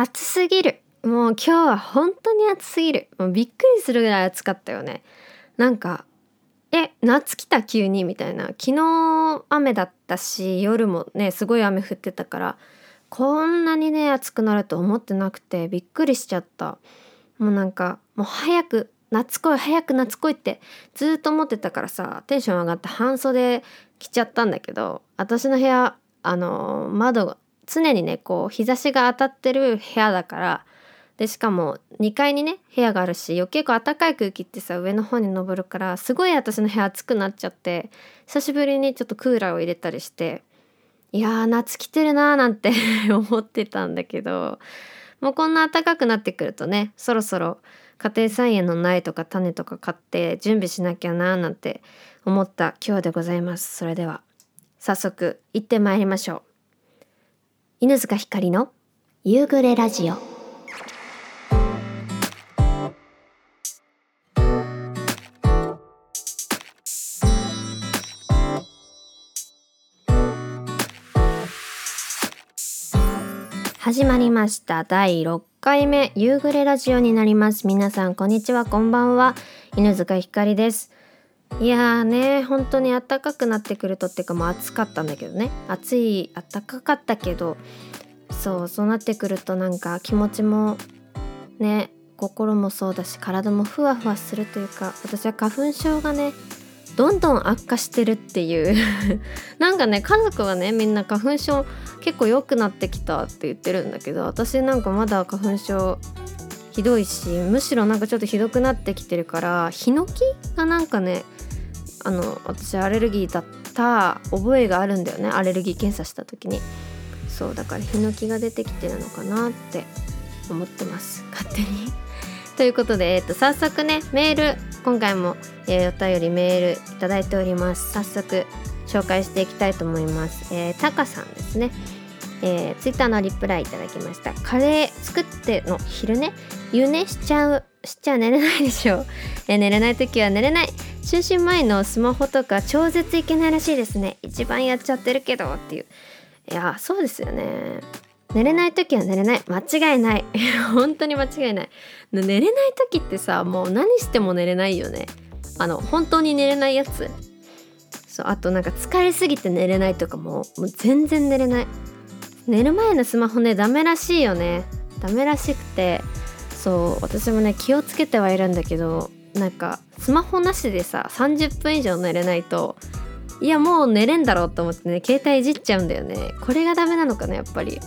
暑すぎる。もう今日は本当に暑すぎる。もうびっくりするぐらい暑かったよね。なんかえ夏来た急にみたいな。昨日雨だったし夜もねすごい雨降ってたからこんなにね暑くなると思ってなくてびっくりしちゃった。もうなんかもう早く夏来い早く夏来いってずっと思ってたからさテンション上がって半袖着ちゃったんだけど私の部屋あの窓が常にねこう日差しが当たってる部屋だからでしかも2階にね部屋があるし余計こう暖かい空気ってさ上の方に登るからすごい私の部屋暑くなっちゃって久しぶりにちょっとクーラーを入れたりしていやー夏来てるなーなんて 思ってたんだけどもうこんな暖かくなってくるとねそろそろ家庭菜園の苗とか種とか買って準備しなきゃなーなんて思った今日でございます。それでは早速行ってまいりましょう。犬塚ひかりの夕暮れラジオ。始まりました。第6回目。夕暮れラジオになります。皆さんこんにちは。こんばんは。犬塚ひかりです。いやーね本当に暖かくなってくるとっていうかもう暑かったんだけどね。暑い暖かかったけどそうそうなってくるとなんか気持ちもね心もそうだし体もふわふわするというか私は花粉症がねどんどん悪化してるっていう。なんかね家族はねみんな花粉症結構良くなってきたって言ってるんだけど私なんかまだ花粉症ひどいしむしろなんかちょっとひどくなってきてるからヒノキがなんかねあの私アレルギーだった覚えがあるんだよね。アレルギー検査した時に。そうだからヒノキが出てきてるのかなって思ってます。勝手に。ということで、えっと、早速ねメール今回も、えー、お便りメールいただいております。早速紹介していきたいと思います。えー、タカさんですね。えー、ツイッターのリプライいただきました。カレー作っての昼寝？湯寝しちゃう？しちゃ寝れないでしょう、えー、寝れない時は寝れない。就寝前のスマホとか超絶いけないらしいですね。一番やっちゃってるけどっていう。いやそうですよね。寝れない時は寝れない。間違いない。本当に間違いない。寝れない時ってさもう何しても寝れないよね。あの本当に寝れないやつ。そうあとなんか疲れすぎて寝れないとかももう全然寝れない。寝る前のスマホねダメらしいよね。ダメらしくてそう私もね気をつけてはいるんだけどなんかスマホなしでさ30分以上寝れないといやもう寝れんだろうと思ってね携帯いじっちゃうんだよね。これがダメなのかなやっぱり。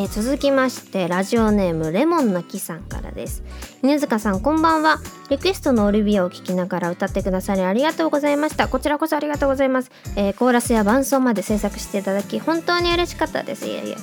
え、続きましてラジオネームレモンの木さんからです。犬塚さんこんばんは。リクエストのオリビアを聞きながら歌ってくださりありがとうございました。こちらこそありがとうございます、えー、コーラスや伴奏まで制作していただき本当に嬉しかったです。いやいや。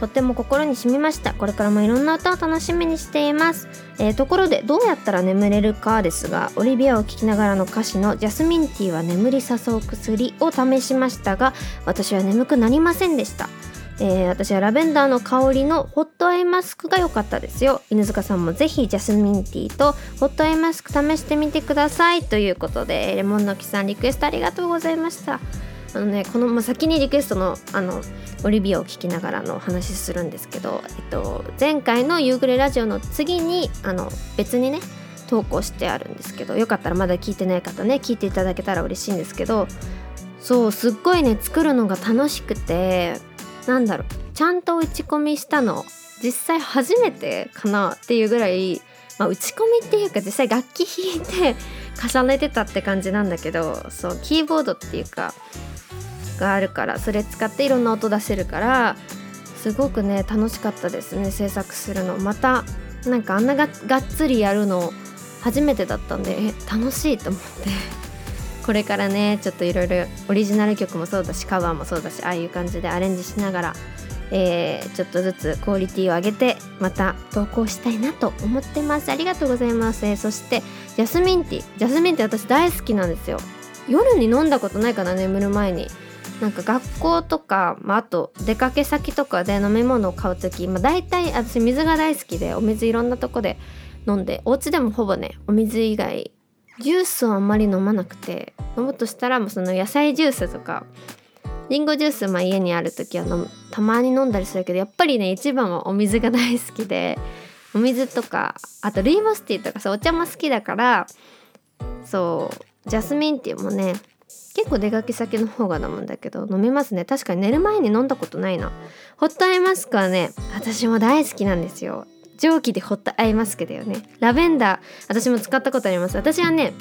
とっても心に染みました。これからもいろんな歌を楽しみにしています、えー、ところでどうやったら眠れるかですがオリビアを聴きながらの歌詞の「ジャスミンティーは眠り誘う薬」を試しましたが私は眠くなりませんでした。えー、私はラベンダーの香りのホットアイマスクが良かったですよ。犬塚さんもぜひジャスミンティーとホットアイマスク試してみてください。ということでレモンの木さんリクエストありがとうございました。あのねこの、まあ、先にリクエストのあのオリビアを聞きながらのお話するんですけど、えっと、前回の夕暮れラジオの次にあの別にね投稿してあるんですけどよかったらまだ聞いてない方ね聞いていただけたら嬉しいんですけどそうすっごいね作るのが楽しくてなんだろうちゃんと打ち込みしたの実際初めてかなっていうぐらい、まあ、打ち込みっていうか実際楽器弾いて重ねてたって感じなんだけどそうキーボードっていうかがあるからそれ使っていろんな音出せるからすごくね楽しかったですね制作するの。またなんかあんなががっつりやるの初めてだったんでえ楽しいと思って。これからねちょっといろいろオリジナル曲もそうだしカバーもそうだしああいう感じでアレンジしながら、えー、ちょっとずつクオリティを上げてまた投稿したいなと思ってます。ありがとうございます、えー、そしてジャスミンティー。ジャスミンティー私大好きなんですよ。夜に飲んだことないかな眠る前に。なんか学校とか、まあ、あと出かけ先とかで飲み物を買う時、まあ、大体私水が大好きでお水いろんなとこで飲んでお家でもほぼねお水以外ジュースをあんまり飲まなくて飲むとしたらもうその野菜ジュースとかリンゴジュースまあ家にある時は飲むたまに飲んだりするけどやっぱりね一番はお水が大好きでお水とかあとルイボスティーとかさお茶も好きだからそうジャスミンティーもね結構出かけ先の方が飲むんだけど飲みますね。確かに寝る前に飲んだことないな。ホットアイマスクはね私も大好きなんですよ。蒸気でホットアイマスクだよね。ラベンダー私も使ったことあります。私はね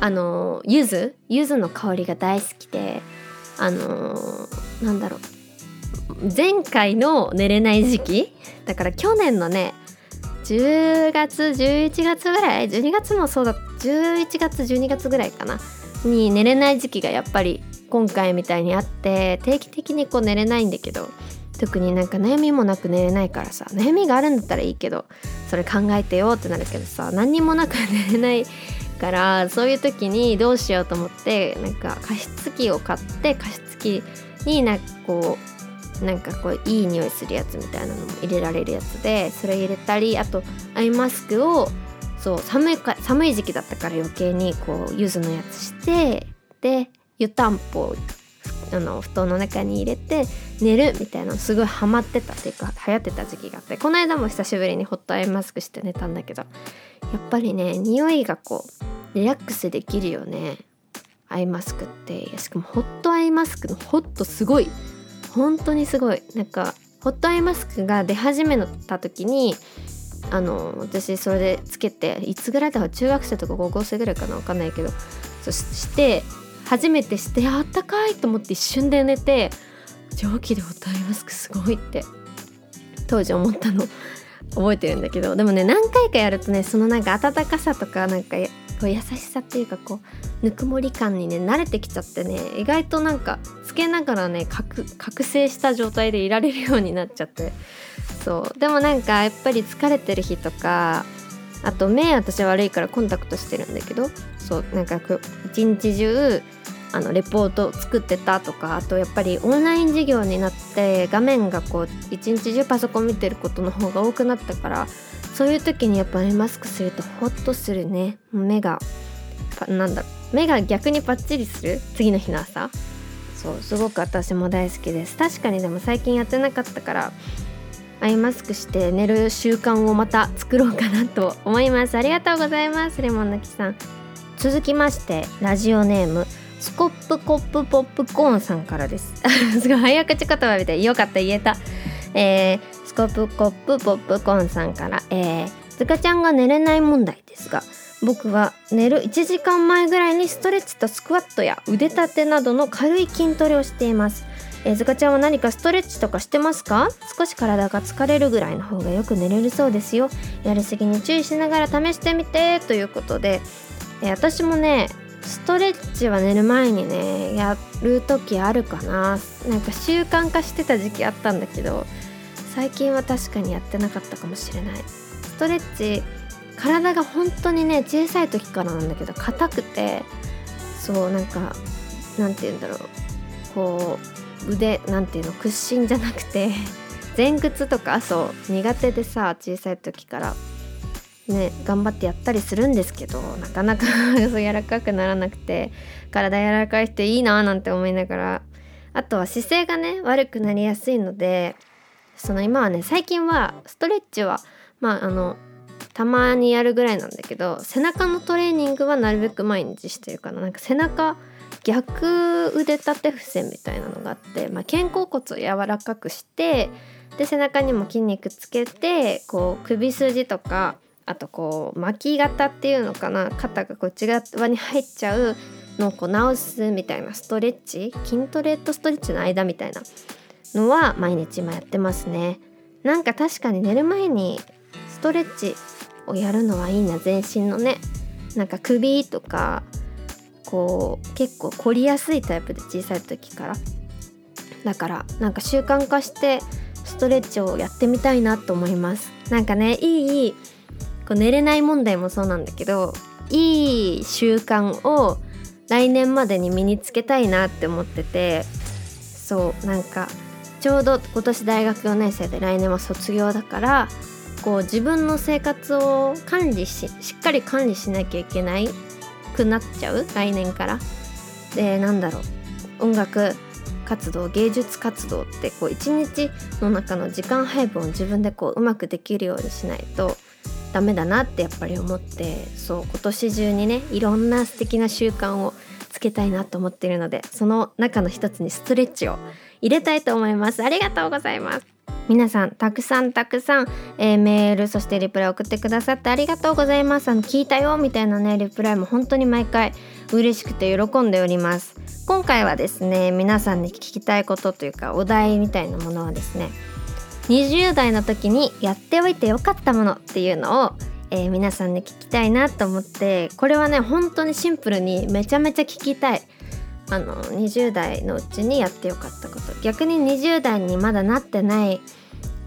あの柚子？柚子の香りが大好きであのー、なんだろう。前回の寝れない時期？だから去年のね10月11月ぐらい？12月もそうだ。11月12月ぐらいかな。に寝れない時期がやっぱり今回みたいにあって定期的にこう寝れないんだけど特になんか悩みもなく寝れないからさ悩みがあるんだったらいいけどそれ考えてよってなるけどさ何にもなく寝れないからそういう時にどうしようと思ってなんか加湿器を買って加湿器になんかこうなんかこういい匂いするやつみたいなのも入れられるやつでそれ入れたりあとアイマスクをそう寒いか寒い時期だったから余計にこう柚子のやつしてで湯たんぽをあの布団の中に入れて寝るみたいなすごいハマってたっていうか流行ってた時期があってこの間も久しぶりにホットアイマスクして寝たんだけどやっぱりね匂いがこうリラックスできるよね。アイマスクって。しかもホットアイマスクのホットすごい。本当にすごい。なんかホットアイマスクが出始めた時にあの私それでつけていつぐらいだか中学生とか高校生ぐらいかな？分かんないけど。そして初めてしてあったかいと思って一瞬で寝て蒸気でホットアイマスクすごいって当時思ったの。覚えてるんだけど。でもね何回かやるとねそのなんか温かさとかなんかこう優しさっていうかこうぬくもり感にね慣れてきちゃってね意外となんかつけながらね覚醒した状態でいられるようになっちゃって。そう。でもなんかやっぱり疲れてる日とかあと目私悪いからコンタクトしてるんだけどそうなんか一日中あのレポート作ってたとかあとやっぱりオンライン授業になって画面がこう一日中パソコン見てることの方が多くなったからそういう時にやっぱりマスクするとホッとするね。目がなんだ目が逆にパッチリする？次の日の朝。そうすごく私も大好きです。確かにでも最近やってなかったからアイマスクして寝る習慣をまた作ろうかなと思います。ありがとうございますレモンの木さん。続きましてラジオネームスコップコップポップコーンさんからです。すごい早口言葉みたい。よかった言えた。えー、スコップコップポップコーンさんからえー、ズカちゃんが寝れない問題ですが僕は寝る1時間前ぐらいにストレッチとスクワットや腕立てなどの軽い筋トレをしています。えー、ズカちゃんは何かストレッチとかしてますか？少し体が疲れるぐらいの方がよく寝れるそうですよ。やりすぎに注意しながら試してみて。ということで、え、私もねストレッチは寝る前にねやる時あるかな。なんか習慣化してた時期あったんだけど最近は確かにやってなかったかもしれない。ストレッチ体が本当にね小さい時からなんだけど硬くてそうなんかなんて言うんだろう。こう腕なんていうの屈伸じゃなくて 前屈とかそう苦手でさ小さい時からね頑張ってやったりするんですけどなかなか そう柔らかくならなくて体柔らかい人いいななんて思いながらあとは姿勢がね悪くなりやすいのでその今はね最近はストレッチはまああのたまにやるぐらいなんだけど背中のトレーニングはなるべく毎日してるかな。なんか背中逆腕立て伏せみたいなのがあって、まあ、肩甲骨を柔らかくしてで背中にも筋肉つけてこう首筋とかあとこう巻き肩っていうのかな肩がこっち側に入っちゃうのをこう直すみたいなストレッチ筋トレとストレッチの間みたいなのは毎日今やってますね。なんか確かに寝る前にストレッチをやるのはいいな全身のね。なんか首とかこう結構凝りやすいタイプで小さい時から。だからなんか習慣化してストレッチをやってみたいなと思います。なんかねいいこう寝れない問題もそうなんだけどいい習慣を来年までに身につけたいなって思っててそうなんかちょうど今年大学4年生で来年は卒業だからこう自分の生活を管理ししっかり管理しなきゃいけないくなっちゃう？来年から。でなんだろう。音楽活動芸術活動ってこう一日の中の時間配分を自分でこううまくできるようにしないとダメだなってやっぱり思ってそう今年中にねいろんな素敵な習慣をつけたいなと思っているのでその中の一つにストレッチを入れたいと思います。ありがとうございます。皆さんたくさんたくさん、えー、メールそしてリプライ送ってくださってありがとうございます。あの聞いたよみたいなねリプライも本当に毎回嬉しくて喜んでおります。今回はですね皆さんに聞きたいことというかお題みたいなものはですね20代の時にやっておいてよかったものっていうのを、えー、皆さんに聞きたいなと思ってこれはね本当にシンプルにめちゃめちゃ聞きたい。あの20代のうちにやってよかったこと。逆に20代にまだなってない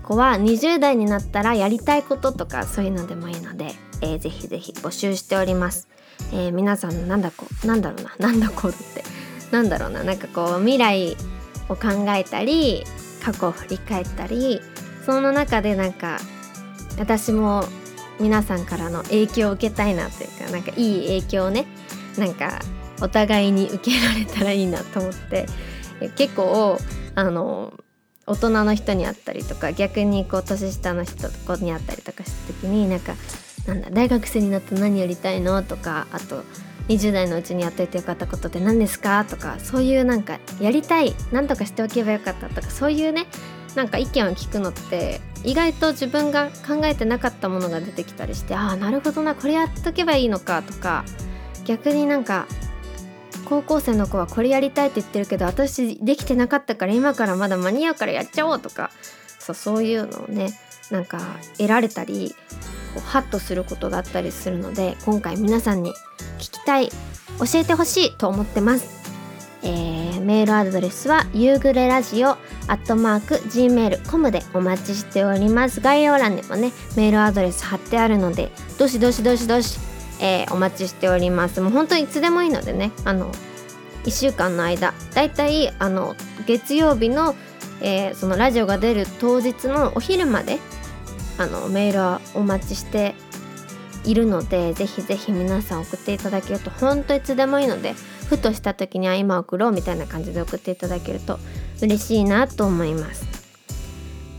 子は20代になったらやりたいこととかそういうのでもいいので、えー、ぜひぜひ募集しております、えー、皆さんなんだこなんだろうななんだこうってなんだろうななんかこう未来を考えたり過去を振り返ったりその中でなんか私も皆さんからの影響を受けたいなというかなんかいい影響をねなんかお互いに受けられたらいいなと思って結構あの大人の人に会ったりとか逆にこう年下の人に会ったりとかした時になんかなんだ大学生になって何やりたいのとかあと20代のうちにやっといてよかったことって何ですか？とかそういうなんかやりたい何とかしておけばよかったとかそういうねなんか意見を聞くのって意外と自分が考えてなかったものが出てきたりしてああなるほどなこれやっとけばいいのかとか逆になんか高校生の子はこれやりたいって言ってるけど私できてなかったから今からまだ間に合うからやっちゃおうとかそうそういうのをねなんか得られたりこうハッとすることがあったりするので今回皆さんに聞きたい教えてほしいと思ってます、えー、メールアドレスは夕暮れラジオアットマーク gmail.com でお待ちしております。概要欄にもねメールアドレス貼ってあるのでどしどしどしどし、えー、お待ちしておりますもう本当にいつでもいいのでねあの1週間の間だいたいあの月曜日の、えー、そのラジオが出る当日のお昼まであのメールはお待ちしているのでぜひぜひ皆さん送っていただけると本当いつでもいいのでふとした時には今送ろうみたいな感じで送っていただけると嬉しいなと思います。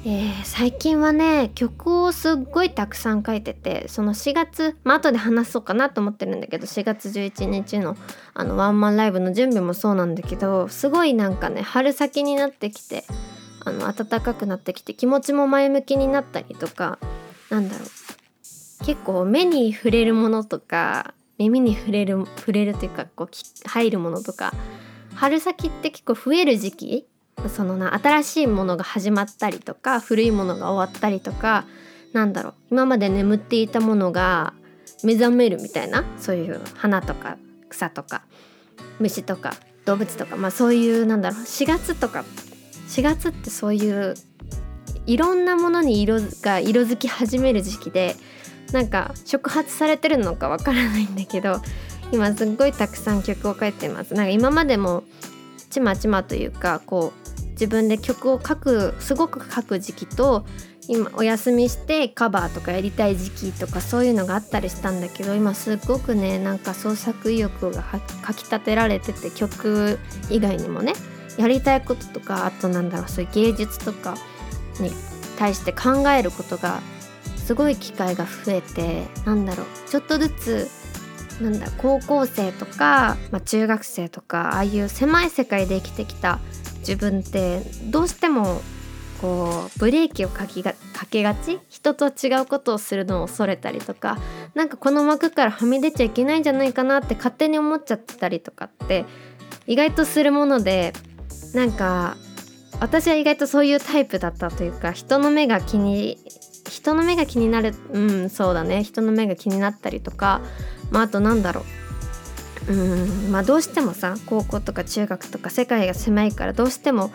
えー、最近はね曲をすっごいたくさん書いててその4月まあ後で話そうかなと思ってるんだけど4月11日のあのワンマンライブの準備もそうなんだけどすごいなんかね春先になってきてあの暖かくなってきて気持ちも前向きになったりとかなんだろう。結構目に触れるものとか耳に触れる触れるというかこう入るものとか春先って結構増える時期そのな新しいものが始まったりとか古いものが終わったりとかなんだろう今まで眠っていたものが目覚めるみたいなそういう花とか草とか虫とか動物とかまあそういうなんだろう4月とか4月ってそういういろんなものに色が色づき始める時期でなんか触発されてるのかわからないんだけど今すっごいたくさん曲を書いてます。なんか今までもちまちまというかこう自分で曲を書くすごく書く時期と今お休みしてカバーとかやりたい時期とかそういうのがあったりしたんだけど今すごくねなんか創作意欲がかきたてられてて曲以外にもねやりたいこととかあとなんだろうそういう芸術とかに対して考えることがすごい機会が増えてなんだろうちょっとずつなんだ高校生とか、まあ、中学生とかああいう狭い世界で生きてきた自分ってどうしてもこうブレーキをかきがかけがち？人と違うことをするのを恐れたりとか。なんかこの枠からはみ出ちゃいけないんじゃないかなって勝手に思っちゃってたりとかって意外とするものでなんか私は意外とそういうタイプだったというか人の目が気に人の目が気になるうんそうだね。人の目が気になったりとか。まああとなんだろう。うん。まあどうしてもさ高校とか中学とか世界が狭いからどうしても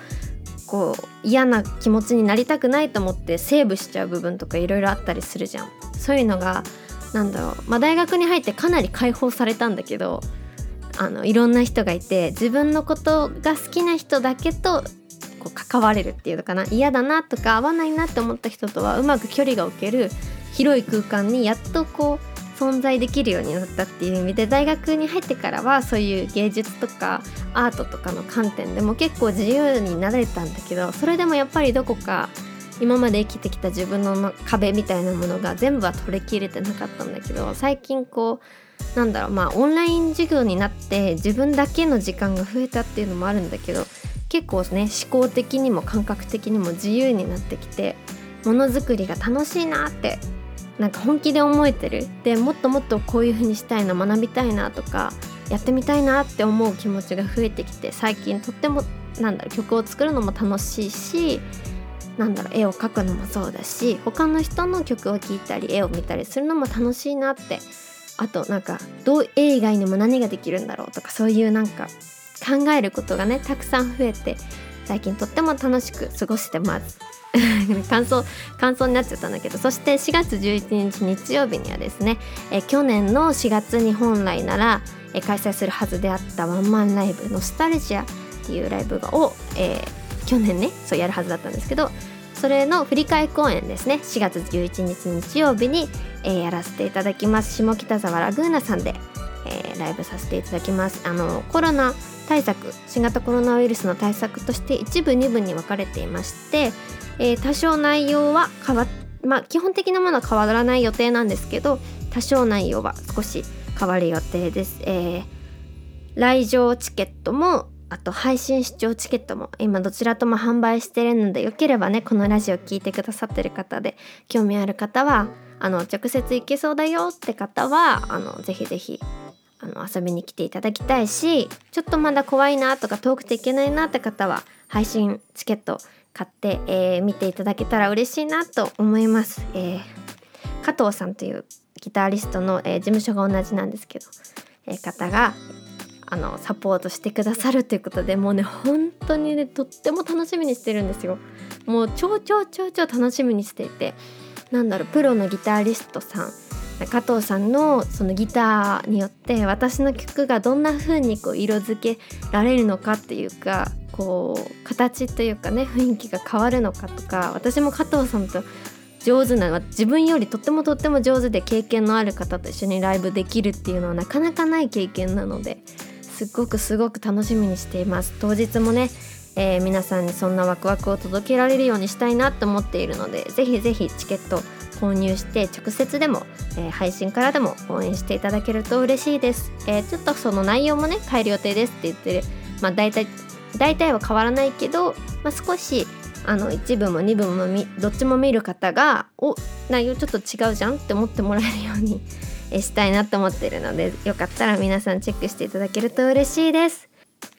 こう嫌な気持ちになりたくないと思ってセーブしちゃう部分とかいろいろあったりするじゃん。そういうのがなんだろうまあ大学に入ってかなり解放されたんだけどあのいろんな人がいて自分のことが好きな人だけとこう関われるっていうのかな。嫌だなとか合わないなって思った人とはうまく距離が置ける。広い空間にやっとこう存在できるようになったっていう意味で大学に入ってからはそういう芸術とかアートとかの観点でも結構自由になれたんだけどそれでもやっぱりどこか今まで生きてきた自分の壁みたいなものが全部は取り切れてなかったんだけど最近こうなんだろうまあオンライン授業になって自分だけの時間が増えたっていうのもあるんだけど結構ね思考的にも感覚的にも自由になってきてものづくりが楽しいなってなんか本気で思えてる。でもっともっとこういう風にしたいな学びたいなとかやってみたいなって思う気持ちが増えてきて最近とってもなんだろう曲を作るのも楽しいしなんだろう絵を描くのもそうだし他の人の曲を聴いたり絵を見たりするのも楽しいなってあとなんかどう絵以外にも何ができるんだろうとかそういうなんか考えることがねたくさん増えて最近とっても楽しく過ごしてます。感想感想になっちゃったんだけどそして4月11日日曜日にはですねえ去年の4月に本来ならえ開催するはずであったワンマンライブのスタルジアっていうライブを、えー、去年ねそうやるはずだったんですけどそれの振り替え公演ですね4月11日日曜日に、えー、やらせていただきます。下北沢ラグーナさんで、えー、ライブさせていただきます。あのコロナ対策新型コロナウイルスの対策として一部二部に分かれていましてえー、多少内容は変わまあ基本的なものは変わらない予定なんですけど多少内容は少し変わる予定です。えー、来場チケットもあと配信視聴チケットも今どちらとも販売してるのでよければねこのラジオ聴いてくださってる方で興味ある方はあの直接行けそうだよって方はあのぜひぜひあの遊びに来ていただきたいしちょっとまだ怖いなとか遠くていけないなって方は配信チケット買って、えー、見ていただけたら嬉しいなと思います。えー、加藤さんというギタリストの、えー、事務所が同じなんですけど、えー、方があのサポートしてくださるということでもうね本当にねとっても楽しみにしてるんですよ。もう超超超超楽しみにしていてなんだろうプロのギタリストさん加藤さんのそのギターによって私の曲がどんな風にこう色付けられるのかっていうかこう形というかね雰囲気が変わるのかとか私も加藤さんと上手な自分よりとってもとっても上手で経験のある方と一緒にライブできるっていうのはなかなかない経験なのですっごくすごく楽しみにしています。当日もね、えー、皆さんにそんなワクワクを届けられるようにしたいなって思っているのでぜひぜひチケット購入して直接でも、えー、配信からでも応援していただけると嬉しいです、えー、ちょっとその内容もね変える予定ですって言ってるまあ大体大体は変わらないけど、まあ、少しあの1部も2部もどっちも見る方がお内容ちょっと違うじゃんって思ってもらえるように したいなと思ってるのでよかったら皆さんチェックしていただけると嬉しいです。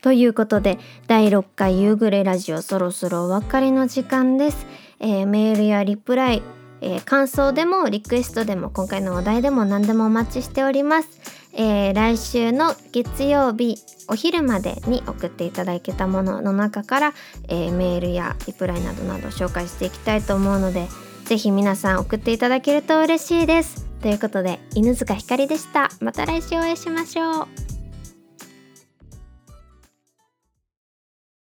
ということで第6回夕暮れラジオそろそろお別れの時間です。えー、メールやリプライ、えー、感想でもリクエストでも今回のお題でも何でもお待ちしております。えー、来週の月曜日お昼までに送っていただけたものの中から、えー、メールやリプライなどなど紹介していきたいと思うので是非皆さん送っていただけると嬉しいです。ということで犬塚ひかりでした。また来週お会いしましょう。